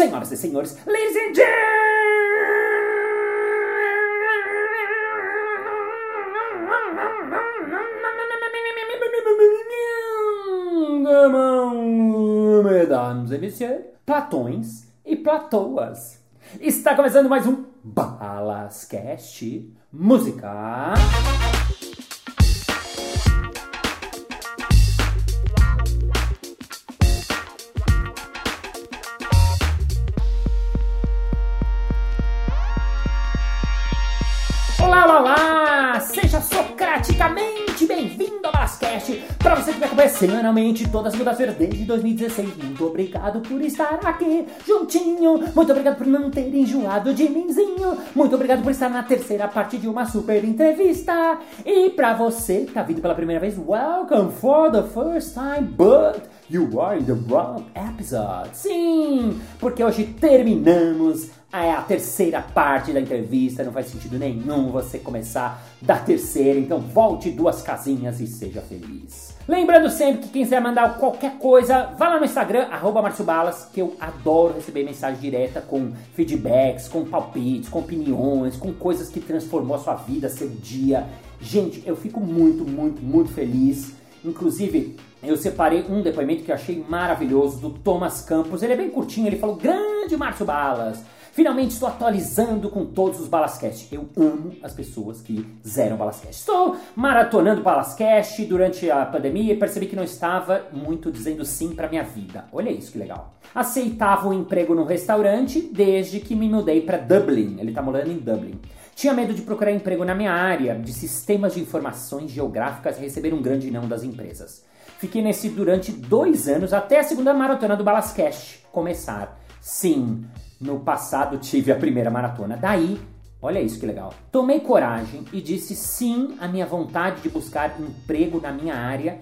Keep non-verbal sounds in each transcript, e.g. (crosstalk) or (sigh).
Senhoras e senhores, ladies and gentlemen, mesdames et messieurs, platões e platoas. Está começando mais um Balascast Música. Socraticamente bem-vindo ao Balascast! Para você que me acompanha semanalmente todas as segundas-feiras desde 2016, muito obrigado por estar aqui juntinho! Muito obrigado por não ter enjoado de mimzinho! Muito obrigado por estar na terceira parte de uma super entrevista! E para você que tá vindo pela primeira vez, welcome for the first time, but you are in the wrong episode! Sim! Porque hoje terminamos é a terceira parte da entrevista, não faz sentido nenhum você começar da terceira, então volte duas casinhas e seja feliz. Lembrando sempre que quem quiser mandar qualquer coisa, vá lá no Instagram, arroba Balas, que eu adoro receber mensagem direta com feedbacks, com palpites, com opiniões, com coisas que transformou a sua vida, seu dia. Gente, eu fico muito, muito, muito feliz. Inclusive, eu separei um depoimento que eu achei maravilhoso do Thomas Campos. Ele é bem curtinho, ele falou: Grande Márcio Balas! Finalmente estou atualizando com todos os Balascast. Eu amo as pessoas que zeram Balascast. Estou maratonando Balascast durante a pandemia e percebi que não estava muito dizendo sim para minha vida. Olha isso que legal. Aceitava um emprego no restaurante desde que me mudei para Dublin. Ele está morando em Dublin. Tinha medo de procurar emprego na minha área de sistemas de informações geográficas e receber um grande não das empresas. Fiquei nesse durante dois anos até a segunda maratona do Balascast começar. Sim, no passado tive a primeira maratona. Daí, olha isso que legal. Tomei coragem e disse sim à minha vontade de buscar emprego na minha área.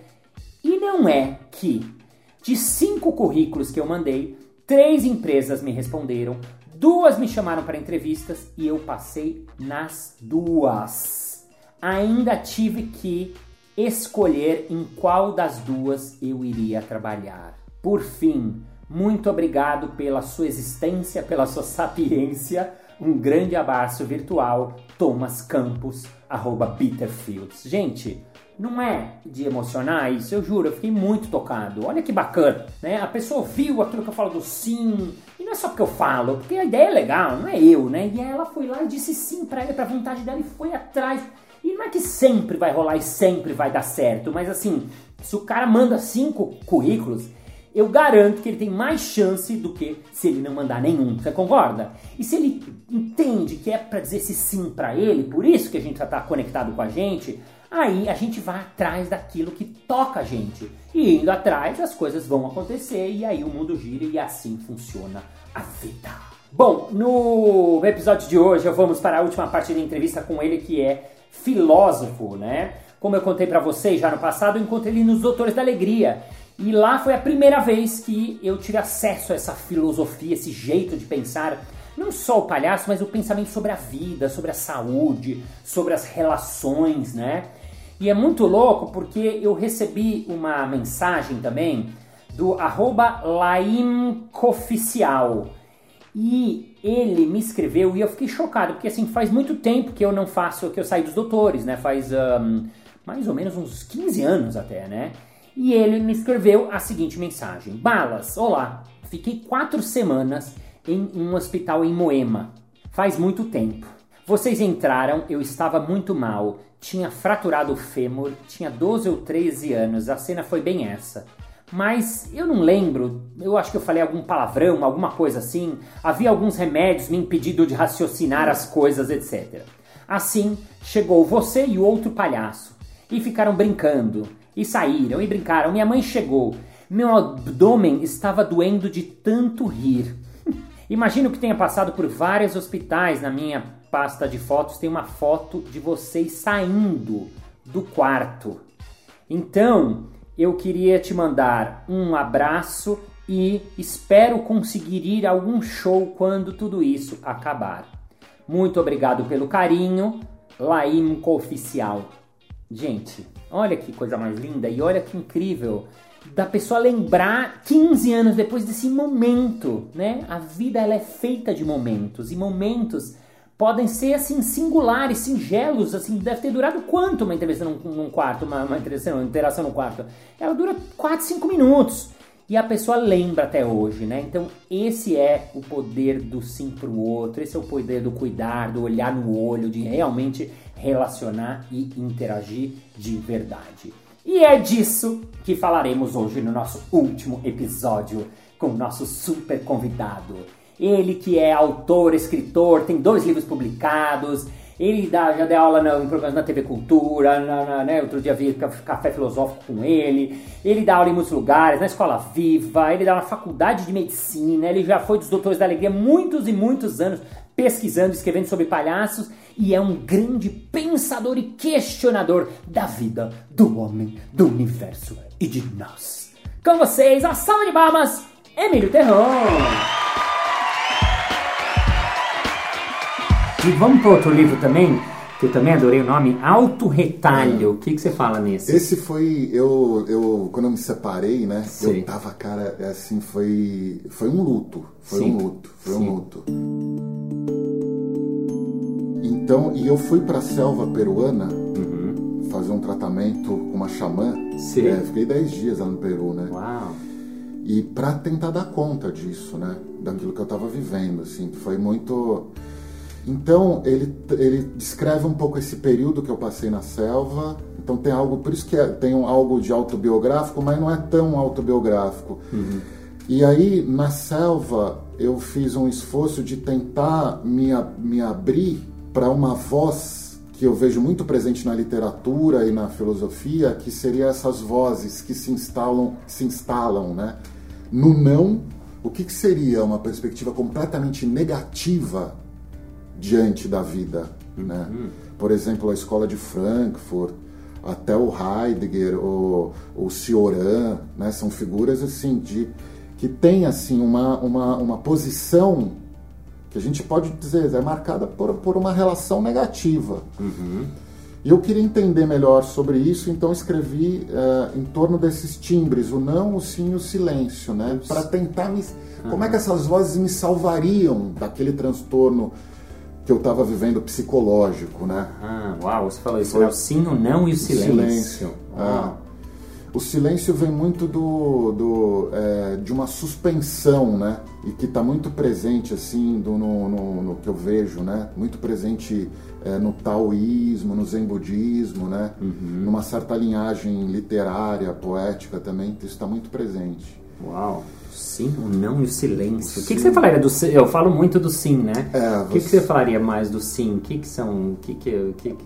E não é que de cinco currículos que eu mandei, três empresas me responderam, duas me chamaram para entrevistas e eu passei nas duas. Ainda tive que escolher em qual das duas eu iria trabalhar. Por fim, muito obrigado pela sua existência, pela sua sapiência. Um grande abraço virtual, Thomas Campos, arroba. Gente, não é de emocionar isso, eu juro, eu fiquei muito tocado. Olha que bacana, né? A pessoa viu aquilo que eu falo do sim, e não é só porque eu falo, porque a ideia é legal, não é eu, né? E ela foi lá e disse sim para ele, pra vontade dela e foi atrás. E não é que sempre vai rolar e sempre vai dar certo, mas assim, se o cara manda cinco currículos, eu garanto que ele tem mais chance do que se ele não mandar nenhum. Você concorda? E se ele entende que é para dizer esse sim para ele, por isso que a gente já está conectado com a gente, aí a gente vai atrás daquilo que toca a gente. E indo atrás, as coisas vão acontecer e aí o mundo gira e assim funciona a vida. Bom, no episódio de hoje vamos para a última parte da entrevista com ele que é filósofo, né? Como eu contei para vocês já no passado, eu encontrei ele nos Doutores da Alegria. E lá foi a primeira vez que eu tive acesso a essa filosofia, esse jeito de pensar, não só o palhaço, mas o pensamento sobre a vida, sobre a saúde, sobre as relações, né? E é muito louco porque eu recebi uma mensagem também do arroba. E ele me escreveu e eu fiquei chocado, porque assim, faz muito tempo que eu não faço, que eu saí dos doutores, né? Faz um, mais ou menos uns 15 anos até, né? E ele me escreveu a seguinte mensagem: Balas, olá, fiquei quatro semanas em um hospital em Moema. Faz muito tempo. Vocês entraram, eu estava muito mal, tinha fraturado o fêmur, tinha 12 ou 13 anos, a cena foi bem essa. Mas eu não lembro, eu acho que eu falei algum palavrão, alguma coisa assim. Havia alguns remédios me impedindo de raciocinar as coisas, etc. Assim, chegou você e o outro palhaço e ficaram brincando e saíram e brincaram. Minha mãe chegou. Meu abdômen estava doendo de tanto rir. (laughs) Imagino que tenha passado por vários hospitais. Na minha pasta de fotos tem uma foto de vocês saindo do quarto. Então, eu queria te mandar um abraço e espero conseguir ir a algum show quando tudo isso acabar. Muito obrigado pelo carinho, Laimco Oficial. Gente, olha que coisa mais linda e olha que incrível. da pessoa lembrar 15 anos depois desse momento, né? A vida ela é feita de momentos e momentos podem ser assim singulares, singelos, assim, deve ter durado quanto uma entrevista num, num quarto, uma, uma, interação, uma interação no quarto? Ela dura 4, 5 minutos. E a pessoa lembra até hoje, né? Então, esse é o poder do sim pro outro, esse é o poder do cuidar, do olhar no olho, de realmente relacionar e interagir de verdade. E é disso que falaremos hoje no nosso último episódio com o nosso super convidado. Ele que é autor, escritor, tem dois livros publicados, ele dá, já deu aula no, em programas na TV Cultura, na, na, né, outro dia vi café filosófico com ele. Ele dá aula em muitos lugares, na Escola Viva, ele dá na Faculdade de Medicina, ele já foi dos Doutores da Alegria muitos e muitos anos pesquisando, escrevendo sobre palhaços e é um grande pensador e questionador da vida, do homem, do universo e de nós. Com vocês, a salva de palmas, Emílio Terron! E vamos para outro livro também, que eu também adorei o nome, Autorretalho. O que, que você fala nesse? Esse foi, eu, eu quando eu me separei, né? Sim. Eu tava, cara, é assim, foi, foi um luto. Foi Sim. um luto, foi Sim. um luto. Então, e eu fui para a selva peruana uhum. fazer um tratamento com uma xamã. Sim. É, fiquei 10 dias lá no Peru, né? Uau. E para tentar dar conta disso, né? Daquilo que eu estava vivendo, assim. Foi muito então ele, ele descreve um pouco esse período que eu passei na selva. Então tem algo, por isso que é, tem um, algo de autobiográfico, mas não é tão autobiográfico. Uhum. E aí na selva eu fiz um esforço de tentar me, me abrir para uma voz que eu vejo muito presente na literatura e na filosofia, que seria essas vozes que se instalam, se instalam, né? No não, o que, que seria uma perspectiva completamente negativa diante da vida. Né? Uhum. Por exemplo, a escola de Frankfurt, até o Heidegger, o, o Cioran, né? são figuras assim de que tem assim uma, uma, uma posição que a gente pode dizer é marcada por, por uma relação negativa. Uhum. E eu queria entender melhor sobre isso, então escrevi uh, em torno desses timbres, o não, o sim e o silêncio, né? Para tentar me. Uhum. Como é que essas vozes me salvariam daquele transtorno que eu estava vivendo psicológico, né? Ah, uau, você falou isso, Foi... né? o sim, o não e o silêncio. silêncio. Ah. O silêncio vem muito do, do é, de uma suspensão, né? E que está muito presente, assim, do, no, no, no, que eu vejo, né? Muito presente é, no taoísmo, no zen budismo, né? Uhum. Numa certa linhagem literária, poética também, isso está muito presente. Uau! Sim, o não e o silêncio. O que, que, você falaria do Eu falo muito do sim, né? É, o que, você... que você falaria mais do sim? O que, que são. O que, que, que...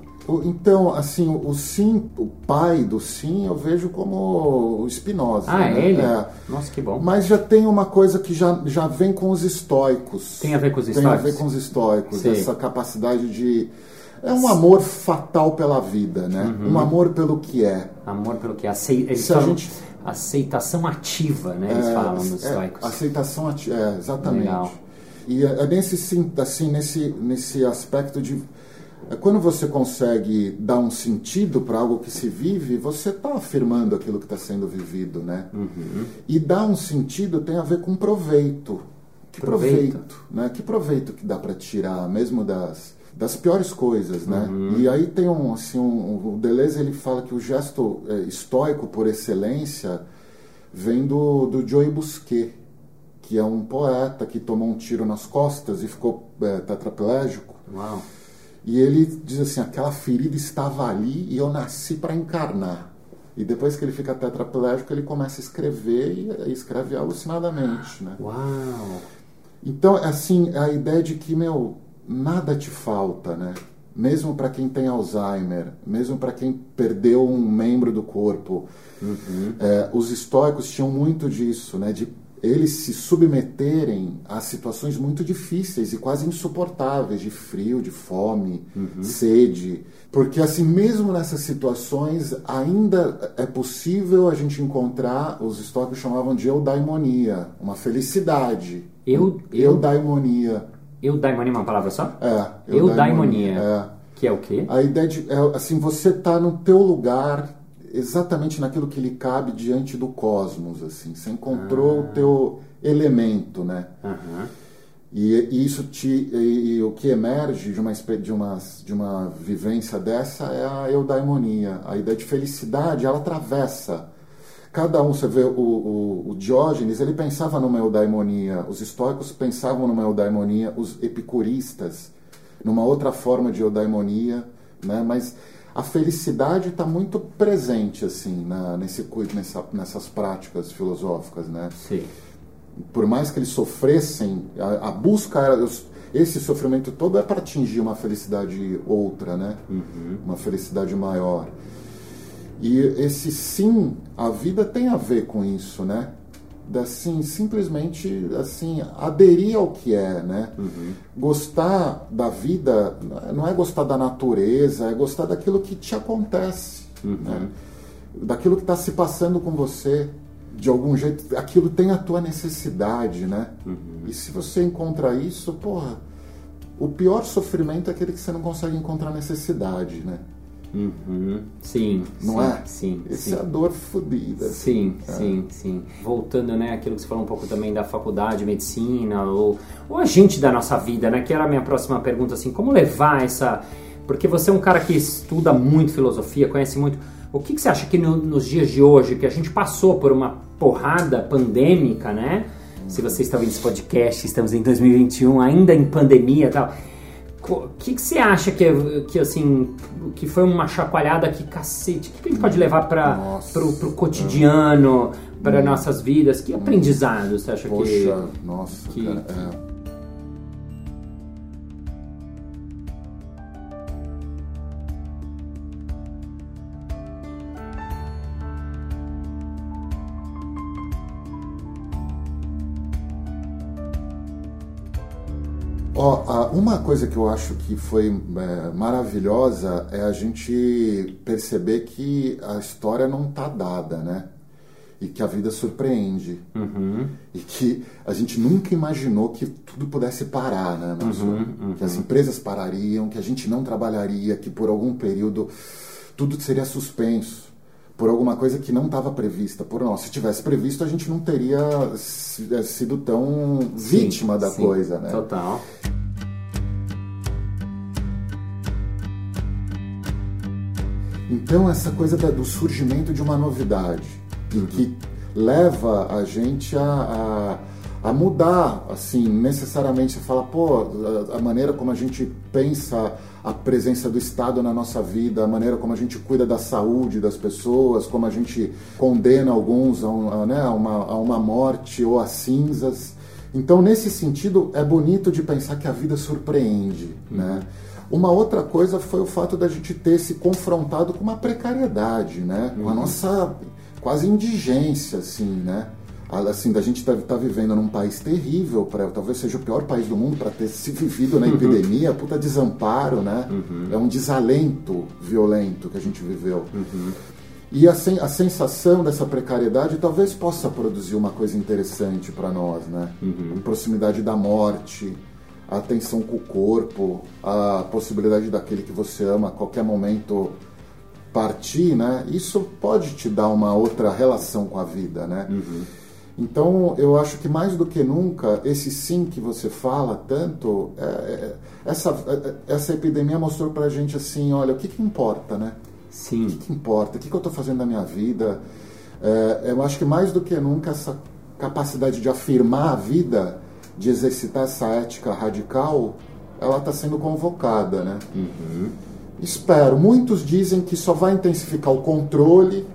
Então, assim, o sim, o pai do sim, eu vejo como o Spinoza. Ah, né? ele? É. Nossa, que bom. Mas já tem uma coisa que já, já vem com os estoicos. Tem a ver com os estoicos? Tem a ver com os estoicos. Sim. Essa capacidade de. É um amor fatal pela vida, né? Uhum. Um amor pelo que é. Amor pelo que é. Eles Se falam... a gente aceitação ativa, né? Eles é, falam nos é, Aceitação ativa, é, exatamente. Legal. E é, é nesse, assim, nesse, nesse aspecto de quando você consegue dar um sentido para algo que se vive, você está afirmando aquilo que está sendo vivido, né? Uhum. E dar um sentido tem a ver com proveito. Que proveito, proveito né? Que proveito que dá para tirar, mesmo das das piores coisas, né? Uhum. E aí tem um, assim, um, o Deleuze ele fala que o gesto é, estoico por excelência vem do, do Joey Busquet, que é um poeta que tomou um tiro nas costas e ficou é, tetraplégico. Uau. E ele diz assim, aquela ferida estava ali e eu nasci para encarnar. E depois que ele fica tetraplégico, ele começa a escrever e escreve alucinadamente, né? Uau! Então, assim, a ideia de que, meu, nada te falta, né? Mesmo para quem tem Alzheimer, mesmo para quem perdeu um membro do corpo, uhum. é, os estoicos tinham muito disso, né? De eles se submeterem a situações muito difíceis e quase insuportáveis de frio, de fome, uhum. sede, porque assim mesmo nessas situações ainda é possível a gente encontrar os estoicos chamavam de eudaimonia, uma felicidade, eu, eu... eudaimonia Eudaimonia é uma palavra só? É. Eudaimonia. É. Que é o quê? A ideia de, é, assim, você tá no teu lugar exatamente naquilo que lhe cabe diante do cosmos, assim. Você encontrou ah. o teu elemento, né? Uhum. E, e, isso te, e, e, o que emerge de uma, de, uma, de uma vivência dessa é a eudaimonia. A ideia de felicidade, ela atravessa. Cada um, você vê o, o, o Diógenes, ele pensava numa eudaimonia, os estoicos pensavam numa eudaimonia, os epicuristas numa outra forma de eudaimonia, né? mas a felicidade está muito presente assim na, nesse, nessa, nessas práticas filosóficas, né? Sim. Por mais que eles sofressem, a, a busca era esse sofrimento todo é para atingir uma felicidade outra, né? Uhum. Uma felicidade maior. E esse sim, a vida tem a ver com isso, né? Assim simplesmente assim aderir ao que é né uhum. gostar da vida não é gostar da natureza é gostar daquilo que te acontece uhum. né? daquilo que está se passando com você de algum jeito aquilo tem a tua necessidade né uhum. e se você encontra isso porra o pior sofrimento é aquele que você não consegue encontrar necessidade né Uhum. Sim. Não sim, é? Sim. Essa sim. é a dor fodida. Sim, é. sim, sim. Voltando, né, aquilo que você falou um pouco também da faculdade de medicina, ou, ou a gente da nossa vida, né? Que era a minha próxima pergunta, assim, como levar essa. Porque você é um cara que estuda muito filosofia, conhece muito. O que, que você acha que no, nos dias de hoje, que a gente passou por uma porrada pandêmica, né? Se você está ouvindo esse podcast, estamos em 2021, ainda em pandemia e tal o que, que você acha que, que assim que foi uma chacoalhada que cacete? O que, que a gente pode levar para pro, pro cotidiano, para hum. nossas vidas? Que aprendizado você acha Poxa, que. Nossa, que... cara, é. Uma coisa que eu acho que foi é, maravilhosa é a gente perceber que a história não está dada, né? E que a vida surpreende. Uhum. E que a gente nunca imaginou que tudo pudesse parar, né? Uhum, uhum. Que as empresas parariam, que a gente não trabalharia, que por algum período tudo seria suspenso por alguma coisa que não estava prevista por nós. Se tivesse previsto, a gente não teria é, sido tão vítima da sim, coisa, né? Total. Então, essa coisa do surgimento de uma novidade, em que leva a gente a, a, a, mudar, assim, necessariamente. Você fala, pô, a, a, maneira como a gente pensa a presença do Estado na nossa vida, a maneira como a gente cuida da saúde das pessoas, como a gente condena alguns a, um, né, uma, a uma morte ou a cinzas. Então, nesse sentido, é bonito de pensar que a vida surpreende, né? Uma outra coisa foi o fato da gente ter se confrontado com uma precariedade, né? Com a uhum. nossa quase indigência, assim, né? Assim, da gente estar tá, tá vivendo num país terrível, pra, talvez seja o pior país do mundo para ter se vivido na uhum. epidemia, puta desamparo, né? Uhum. É um desalento violento que a gente viveu. Uhum. E a, sen a, sensação dessa precariedade talvez possa produzir uma coisa interessante para nós, né? Uhum. Proximidade da morte, a atenção com o corpo, a possibilidade daquele que você ama a qualquer momento partir, né? Isso pode te dar uma outra relação com a vida, né? Uhum. Então, eu acho que mais do que nunca, esse sim que você fala tanto, é, é, essa, é, essa epidemia mostrou pra gente assim, olha, o que, que importa, né? Sim. O que, que importa? O que, que eu estou fazendo na minha vida? É, eu acho que mais do que nunca, essa capacidade de afirmar a vida de exercitar essa ética radical, ela está sendo convocada, né? Uhum. Espero. Muitos dizem que só vai intensificar o controle,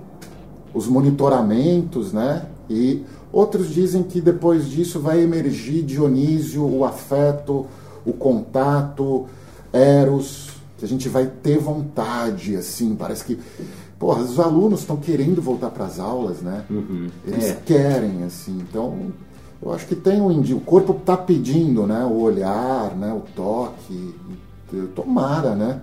os monitoramentos, né? E outros dizem que depois disso vai emergir Dionísio, o afeto, o contato, Eros, que a gente vai ter vontade, assim, parece que porra, os alunos estão querendo voltar para as aulas, né? Uhum. Eles é. querem, assim, então eu acho que tem um o corpo está pedindo, né, o olhar, né, o toque, tomara, né?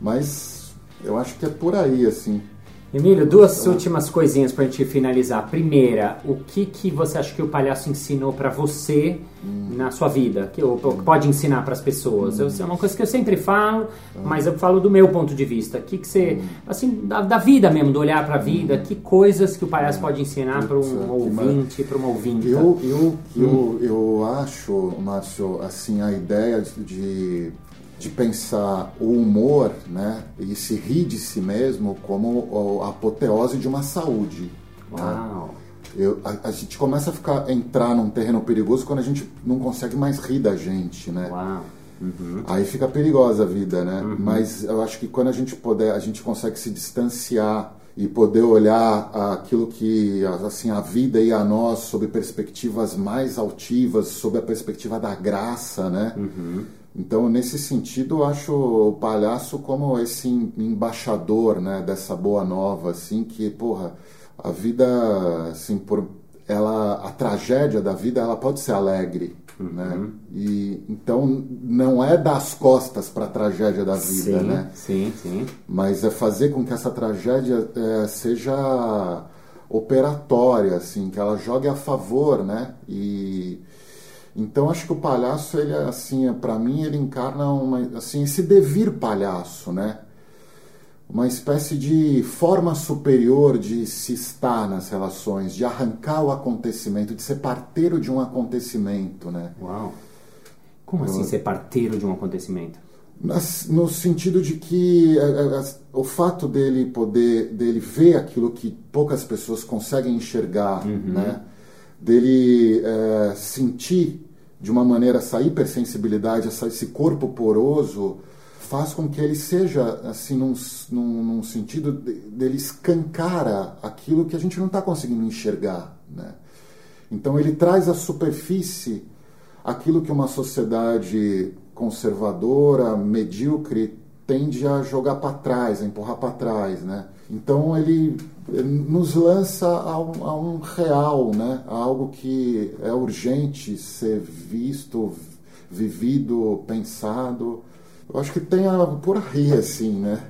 Mas eu acho que é por aí, assim. Emílio, duas últimas coisinhas pra gente finalizar. Primeira, o que, que você acha que o palhaço ensinou para você hum. na sua vida? Que, ou, pode ensinar para as pessoas? Hum. Eu, é uma coisa que eu sempre falo, hum. mas eu falo do meu ponto de vista. O que, que você, hum. assim, da, da, vida mesmo, do olhar para a vida, hum. que coisas que o palhaço pode ensinar para um ouvinte, para uma ouvinte? Eu, eu, eu, eu acho, Márcio, assim, a ideia de de pensar o humor né, e se rir de si mesmo como a apoteose de uma saúde. Né? Uau. Né? Eu, a, a, gente começa a ficar entrar num terreno perigoso quando a gente não consegue mais rir da gente, né? Uau. Uhum. Aí fica perigosa a vida, né? Uhum. Mas eu acho que quando a gente puder, a gente consegue se distanciar e poder olhar aquilo que assim a vida e a nós sob perspectivas mais altivas, sob a perspectiva da graça, né? Uhum. Então, nesse sentido, eu acho o palhaço como esse embaixador, né, dessa boa nova, assim, que, porra, a vida, assim, por ela, a tragédia da vida, ela pode ser alegre, uhum. né? E então não é dar as costas para a tragédia da vida, sim, né? Sim, sim. Mas é fazer com que essa tragédia é, seja operatória, assim, que ela jogue a favor, né? E então acho que o palhaço ele é assim, é, para mim ele encarna uma assim esse devir palhaço, né? Uma espécie de forma superior de se estar nas relações, de arrancar o acontecimento, de ser parteiro de um acontecimento, né? Uau. Como assim ser parteiro de um acontecimento? No sentido de que é, o fato dele poder, dele ver aquilo que poucas pessoas conseguem enxergar, uhum. né? Dele é, sentir de uma maneira essa hipersensibilidade, essa, esse corpo poroso, faz com que ele seja, assim, num, num, num sentido dele escancara aquilo que a gente não está conseguindo enxergar. Né? Então ele traz à superfície aquilo que uma sociedade conservadora, medíocre, tende a jogar para trás, a empurrar para trás. Né? Então ele nos lança a um, a um, real, né? a algo que é urgente ser visto, vivido, pensado. Eu acho que tem a, por aí, assim, né?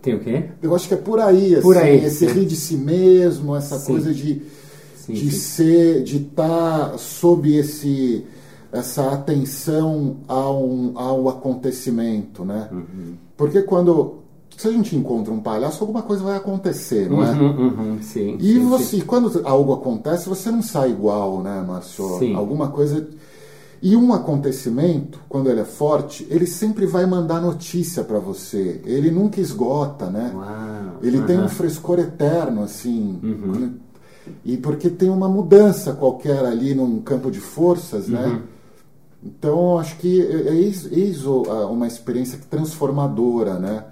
Tem o quê? Eu acho que é por aí, assim, por aí, esse rir de si mesmo, essa sim. coisa de, sim, de sim. ser, de estar tá sob esse, essa atenção ao, ao acontecimento, né? Uhum. Porque quando se a gente encontra um palhaço, alguma coisa vai acontecer, não é? Uhum, uhum, sim, e sim, você, sim. quando algo acontece, você não sai igual, né, Márcio? Sim. Alguma coisa. E um acontecimento, quando ele é forte, ele sempre vai mandar notícia para você. Ele nunca esgota, né? Uau. Ele uhum. tem um frescor eterno, assim. Uhum. E porque tem uma mudança qualquer ali num campo de forças, né? Uhum. Então, acho que é, é isso uma experiência transformadora, né?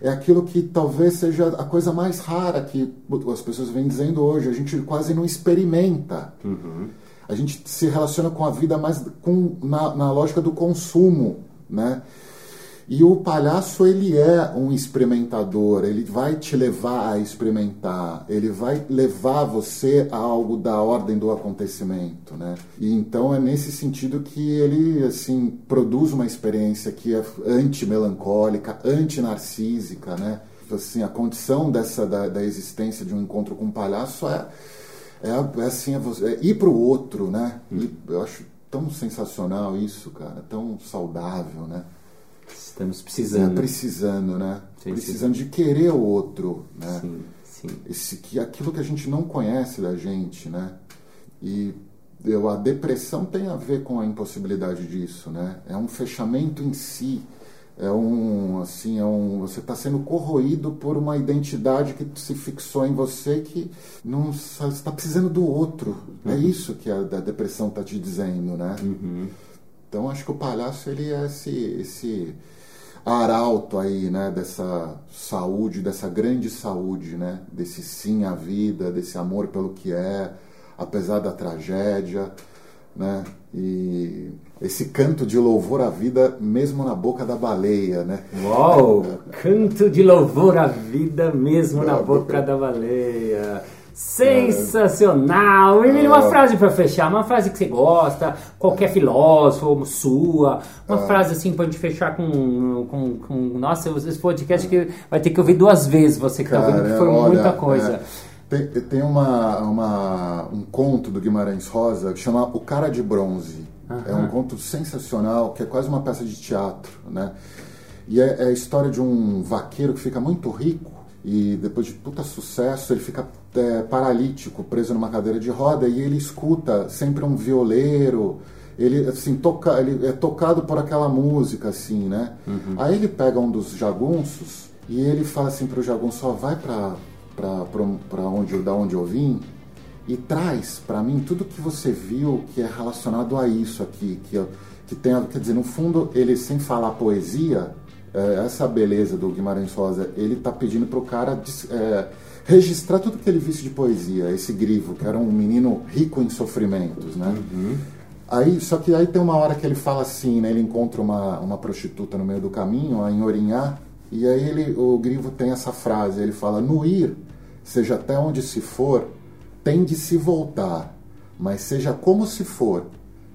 É aquilo que talvez seja a coisa mais rara que as pessoas vêm dizendo hoje. A gente quase não experimenta. Uhum. A gente se relaciona com a vida mais com, na, na lógica do consumo, né? E o palhaço, ele é um experimentador, ele vai te levar a experimentar, ele vai levar você a algo da ordem do acontecimento, né? E então é nesse sentido que ele, assim, produz uma experiência que é anti-melancólica, anti-narcísica, né? Assim, a condição dessa, da, da existência de um encontro com um palhaço é, é, é assim, é, você, é ir para o outro, né? E eu acho tão sensacional isso, cara, tão saudável, né? Estamos precisando. Precisando, né? Sim, precisando sim. de querer o outro, né? Sim, sim. Esse, que, aquilo que a gente não conhece da gente, né? E eu, a depressão tem a ver com a impossibilidade disso, né? É um fechamento em si. É um, assim, é um, você está sendo corroído por uma identidade que se fixou em você que não está precisando do outro. É uhum. É isso que a, a depressão está te dizendo, né? Uhum. Então acho que o palhaço ele é esse, esse arauto aí, né, dessa saúde, dessa grande saúde, né, desse sim à vida, desse amor pelo que é, apesar da tragédia, né, e esse canto de louvor à vida mesmo na boca da baleia, né? Uau! canto de louvor à vida mesmo na, boca da baleia. Sensacional! Emílio, uma frase para fechar, uma frase que você gosta, qualquer filósofo, sua, uma frase assim pra gente fechar com, com, com nossa, esse podcast que vai ter que ouvir duas vezes você que tá ouvindo, que foi olha, muita coisa. é, tem tem uma, uma- um conto do Guimarães Rosa que chama O Cara de Bronze. É um conto sensacional, que é quase uma peça de teatro, né? E é, é a história de um vaqueiro que fica muito rico e depois de puta sucesso ele fica é, paralítico, preso numa cadeira de roda e ele escuta sempre um violeiro, ele assim toca, ele é tocado por aquela música assim, né? Aí ele pega um dos jagunços e ele fala assim pro jagunço, ó, vai pra pra onde da onde eu vim e traz para mim tudo que você viu que é relacionado a isso aqui, que, que tem, quer dizer, no fundo, ele sem falar poesia, é, essa beleza do Guimarães Rosa, ele tá pedindo pro cara é, registrar tudo que ele visse de poesia, esse grivo, que era um menino rico em sofrimentos, né? Aí, só que aí tem uma hora que ele fala assim, né? Ele encontra uma, uma prostituta no meio do caminho, em Orinhá, e aí ele, o Grivo tem essa frase, ele fala, no ir, seja até onde se for, tem de se voltar, mas seja como se for,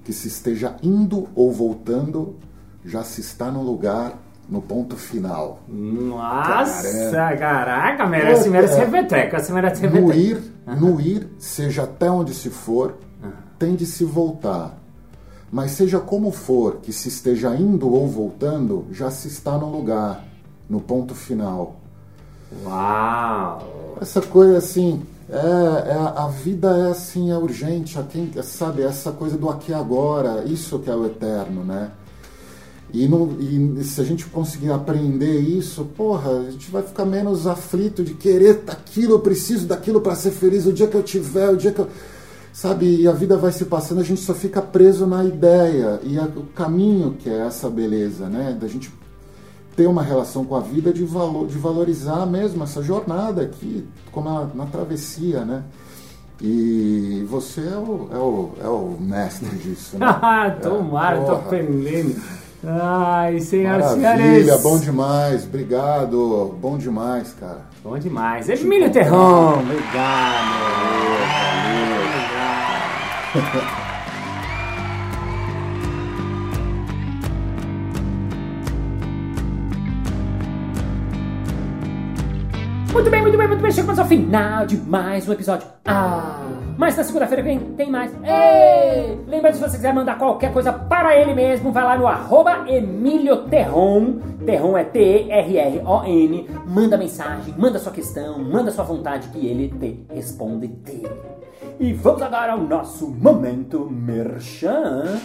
que se esteja indo ou voltando, já se está no lugar, no ponto final. Nossa, caraca, merece, É. merece repeteca, você merece No repeteca. ir, no ir, seja até onde se for, tem de se voltar. Mas seja como for, que se esteja indo ou voltando, já se está no lugar, no ponto final. Uau! Essa coisa assim, é, é- a vida é assim, é urgente, a quem, sabe, essa coisa do aqui e agora, isso que é o eterno, né? E, não, e se a gente conseguir aprender isso, porra, a gente vai ficar menos aflito de querer aquilo, eu preciso daquilo para ser feliz o dia que eu tiver, o dia que eu. Sabe, e a vida vai se passando, a gente só fica preso na ideia e a- o caminho que é essa beleza, né? Da gente ter uma relação com a vida de, valor, de valorizar mesmo essa jornada aqui, como na, na travessia, né? E você é o, é o, é o mestre disso, né? (laughs) Tomara, tô porra. Ai, senhoras e senhores. bom demais, obrigado, bom demais, cara. Bom demais. Emílio Terron, obrigado. Obrigado. Muito bem, muito bem, muito Chegamos ao final de mais um episódio. Ah! Mas na segunda-feira vem, tem mais. Ei! Lembrando, se você quiser mandar qualquer coisa para ele mesmo, vai lá no arroba Emílio Terron. Terron é T-E-R-R-O-N. Manda mensagem, manda sua questão, manda sua vontade que ele te responde. Te. E vamos agora ao nosso momento merchan.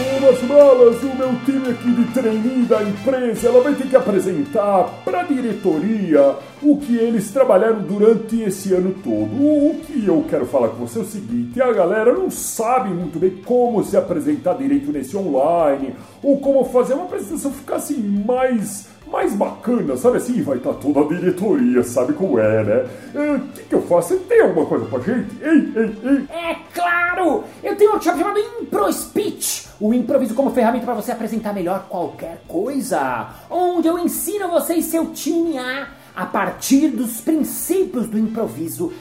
Umas malas, o meu time aqui de trainee da empresa, ela vai ter que apresentar para a diretoria o que eles trabalharam durante esse ano todo. O, que eu quero falar com você é o seguinte, a galera não sabe muito bem como se apresentar direito nesse online, ou como fazer uma apresentação ficar assim mais mais bacana, sabe assim? Vai estar toda a diretoria, sabe como é, né? Ah, O que, que eu faço? Tem alguma coisa pra gente? Ei, ei, ei! É claro! Eu tenho um workshop chamado Impro Speech, o improviso como ferramenta para você apresentar melhor qualquer coisa, onde eu ensino você e seu time a, a partir dos princípios do improviso,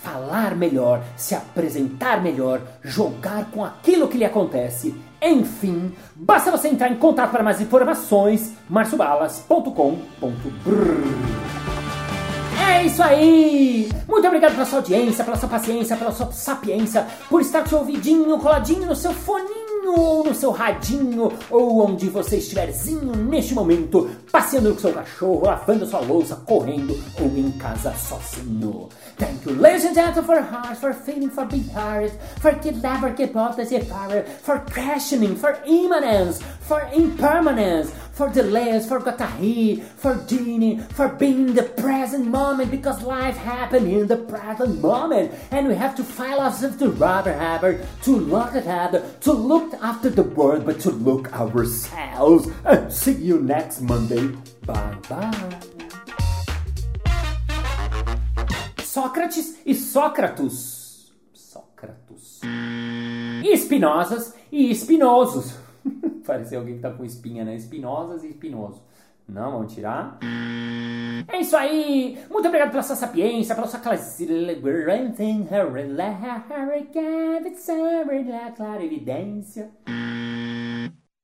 falar melhor, se apresentar melhor, jogar com aquilo que lhe acontece. Enfim, basta você entrar em contato para mais informações, marciobalas.com.br. É isso aí! Muito obrigado pela sua audiência, pela sua paciência, pela sua sapiência, por estar com seu ouvidinho coladinho no seu foninho ou no seu radinho, ou onde você estiverzinho neste momento, passeando com seu cachorro, lavando sua louça, correndo ou em casa sozinho. Thank you, ladies and gentlemen, for heart, for feeling, for being heart, for kid lover, kid pop, power, for questioning, for immanence, for impermanence, for delays, for Gatahi, for Genie, for being in the present moment because life happened in the present moment and we have to file ourselves to rubber hammer, to look at other, to look after the world, but to look ourselves. And see you next Monday. Bye bye. Sócrates e Sócrates. Sócrates. E espinosas e espinosos. Pareceu alguém que tá com espinha, né? Espinosas e espinoso. Não, vamos tirar. É isso aí! Muito obrigado pela sua sapiência, pela sua clarividência.